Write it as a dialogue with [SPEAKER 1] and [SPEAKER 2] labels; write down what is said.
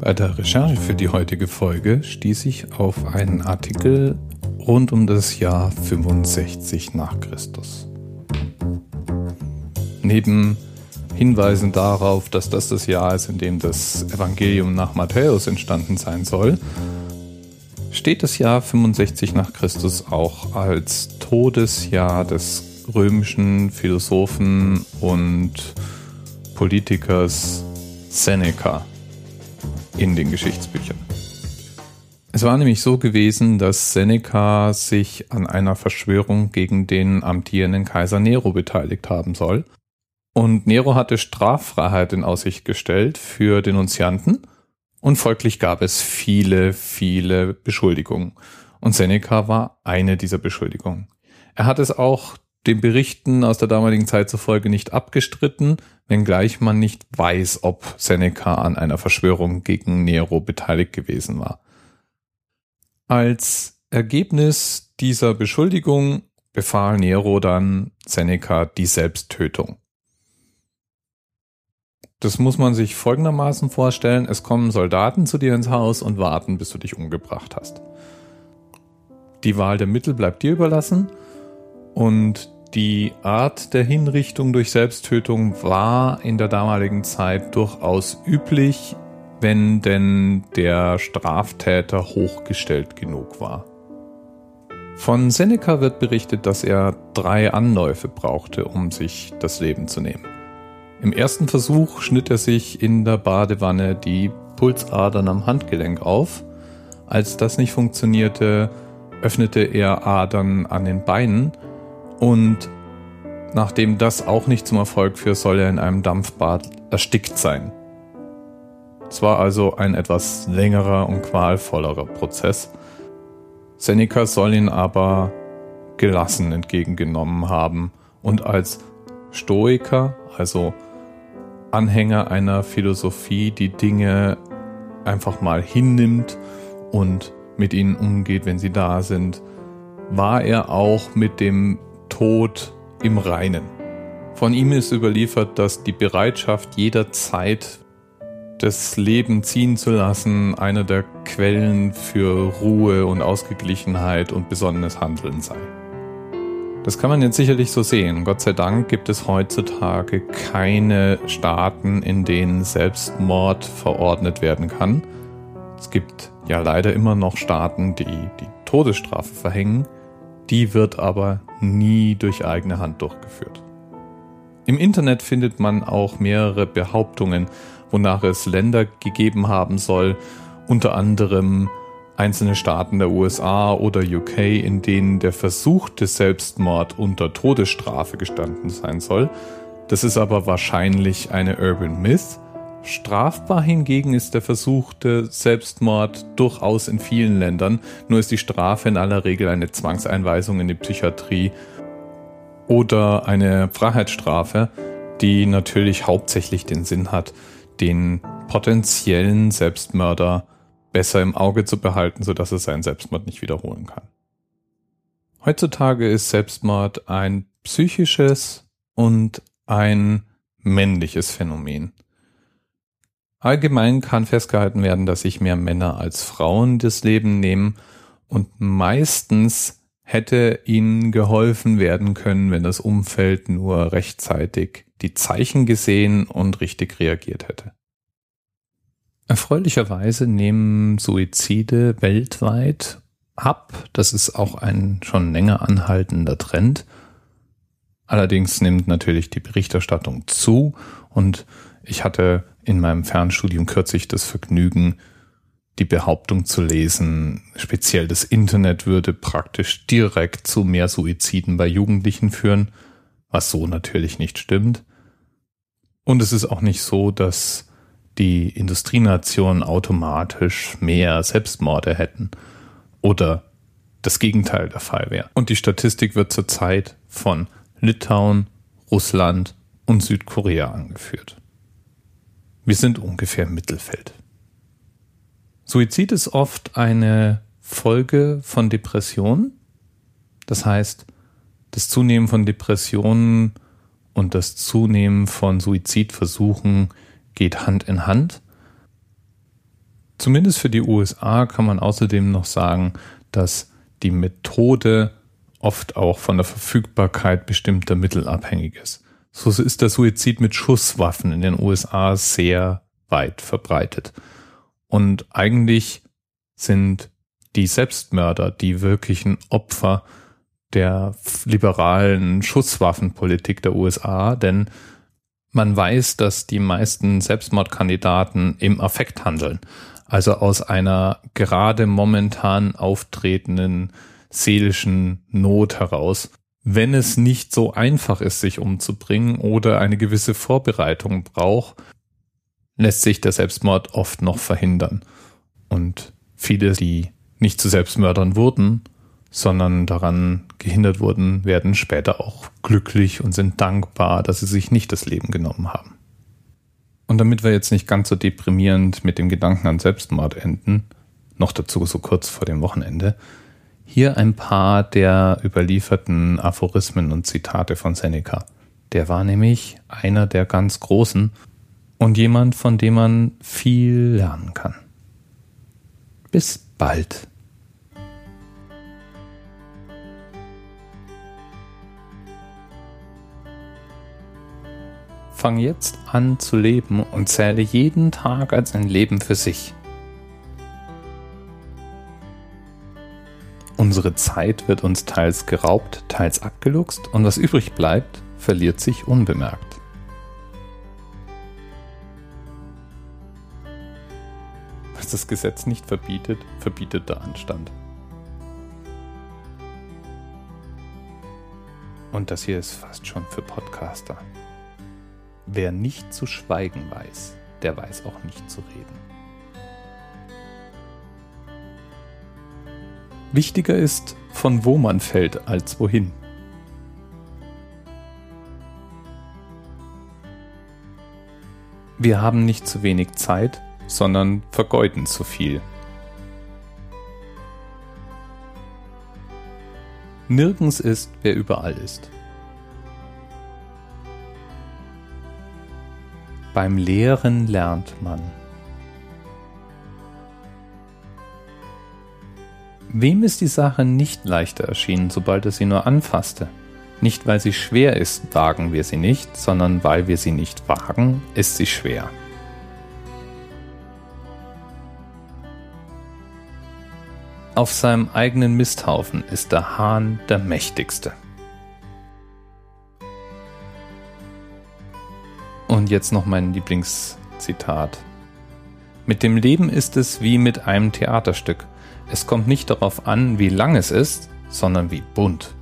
[SPEAKER 1] Bei der Recherche für die heutige Folge stieß ich auf einen Artikel rund um das Jahr 65 nach Christus. Neben Hinweisen darauf, dass das das Jahr ist, in dem das Evangelium nach Matthäus entstanden sein soll, steht das Jahr 65 nach Christus auch als Todesjahr des römischen Philosophen und Politikers Seneca in den Geschichtsbüchern. Es war nämlich so gewesen, dass Seneca sich an einer Verschwörung gegen den amtierenden Kaiser Nero beteiligt haben soll. Und Nero hatte Straffreiheit in Aussicht gestellt für Denunzianten und folglich gab es viele, viele Beschuldigungen. Und Seneca war eine dieser Beschuldigungen. Er hat es auch den Berichten aus der damaligen Zeit zufolge nicht abgestritten, wenngleich man nicht weiß, ob Seneca an einer Verschwörung gegen Nero beteiligt gewesen war. Als Ergebnis dieser Beschuldigung befahl Nero dann Seneca die Selbsttötung. Das muss man sich folgendermaßen vorstellen. Es kommen Soldaten zu dir ins Haus und warten, bis du dich umgebracht hast. Die Wahl der Mittel bleibt dir überlassen und die Art der Hinrichtung durch Selbsttötung war in der damaligen Zeit durchaus üblich, wenn denn der Straftäter hochgestellt genug war. Von Seneca wird berichtet, dass er drei Anläufe brauchte, um sich das Leben zu nehmen. Im ersten Versuch schnitt er sich in der Badewanne die Pulsadern am Handgelenk auf. Als das nicht funktionierte, öffnete er Adern an den Beinen und nachdem das auch nicht zum Erfolg führt, soll er in einem Dampfbad erstickt sein. Es war also ein etwas längerer und qualvollerer Prozess. Seneca soll ihn aber gelassen entgegengenommen haben und als Stoiker, also Anhänger einer Philosophie, die Dinge einfach mal hinnimmt und mit ihnen umgeht, wenn sie da sind, war er auch mit dem Tod im Reinen. Von ihm ist überliefert, dass die Bereitschaft jederzeit das Leben ziehen zu lassen einer der Quellen für Ruhe und Ausgeglichenheit und besonnenes Handeln sei. Das kann man jetzt sicherlich so sehen. Gott sei Dank gibt es heutzutage keine Staaten, in denen Selbstmord verordnet werden kann. Es gibt ja leider immer noch Staaten, die die Todesstrafe verhängen. Die wird aber nie durch eigene Hand durchgeführt. Im Internet findet man auch mehrere Behauptungen, wonach es Länder gegeben haben soll, unter anderem einzelne Staaten der USA oder UK, in denen der versuchte Selbstmord unter Todesstrafe gestanden sein soll. Das ist aber wahrscheinlich eine Urban Myth. Strafbar hingegen ist der versuchte Selbstmord durchaus in vielen Ländern, nur ist die Strafe in aller Regel eine Zwangseinweisung in die Psychiatrie oder eine Freiheitsstrafe, die natürlich hauptsächlich den Sinn hat, den potenziellen Selbstmörder besser im Auge zu behalten, sodass er seinen Selbstmord nicht wiederholen kann. Heutzutage ist Selbstmord ein psychisches und ein männliches Phänomen. Allgemein kann festgehalten werden, dass sich mehr Männer als Frauen das Leben nehmen und meistens hätte ihnen geholfen werden können, wenn das Umfeld nur rechtzeitig die Zeichen gesehen und richtig reagiert hätte. Erfreulicherweise nehmen Suizide weltweit ab. Das ist auch ein schon länger anhaltender Trend. Allerdings nimmt natürlich die Berichterstattung zu und ich hatte in meinem Fernstudium kürzlich das Vergnügen, die Behauptung zu lesen, speziell das Internet würde praktisch direkt zu mehr Suiziden bei Jugendlichen führen, was so natürlich nicht stimmt. Und es ist auch nicht so, dass die Industrienationen automatisch mehr Selbstmorde hätten oder das Gegenteil der Fall wäre. Und die Statistik wird zurzeit von Litauen, Russland und Südkorea angeführt. Wir sind ungefähr im Mittelfeld. Suizid ist oft eine Folge von Depressionen. Das heißt, das Zunehmen von Depressionen und das Zunehmen von Suizidversuchen geht Hand in Hand. Zumindest für die USA kann man außerdem noch sagen, dass die Methode oft auch von der Verfügbarkeit bestimmter Mittel abhängig ist. So ist der Suizid mit Schusswaffen in den USA sehr weit verbreitet. Und eigentlich sind die Selbstmörder die wirklichen Opfer der liberalen Schusswaffenpolitik der USA, denn man weiß, dass die meisten Selbstmordkandidaten im Affekt handeln, also aus einer gerade momentan auftretenden seelischen Not heraus. Wenn es nicht so einfach ist, sich umzubringen oder eine gewisse Vorbereitung braucht, lässt sich der Selbstmord oft noch verhindern. Und viele, die nicht zu Selbstmördern wurden, sondern daran gehindert wurden, werden später auch glücklich und sind dankbar, dass sie sich nicht das Leben genommen haben. Und damit wir jetzt nicht ganz so deprimierend mit dem Gedanken an Selbstmord enden, noch dazu so kurz vor dem Wochenende, hier ein paar der überlieferten Aphorismen und Zitate von Seneca. Der war nämlich einer der ganz Großen und jemand, von dem man viel lernen kann. Bis bald. Fang jetzt an zu leben und zähle jeden Tag als ein Leben für sich. Unsere Zeit wird uns teils geraubt, teils abgeluchst und was übrig bleibt, verliert sich unbemerkt. Was das Gesetz nicht verbietet, verbietet der Anstand. Und das hier ist fast schon für Podcaster. Wer nicht zu schweigen weiß, der weiß auch nicht zu reden. Wichtiger ist, von wo man fällt, als wohin. Wir haben nicht zu wenig Zeit, sondern vergeuden zu viel. Nirgends ist, wer überall ist. Beim Lehren lernt man. Wem ist die Sache nicht leichter erschienen, sobald er sie nur anfasste? Nicht weil sie schwer ist, wagen wir sie nicht, sondern weil wir sie nicht wagen, ist sie schwer. Auf seinem eigenen Misthaufen ist der Hahn der mächtigste. Und jetzt noch mein Lieblingszitat. Mit dem Leben ist es wie mit einem Theaterstück. Es kommt nicht darauf an, wie lang es ist, sondern wie bunt.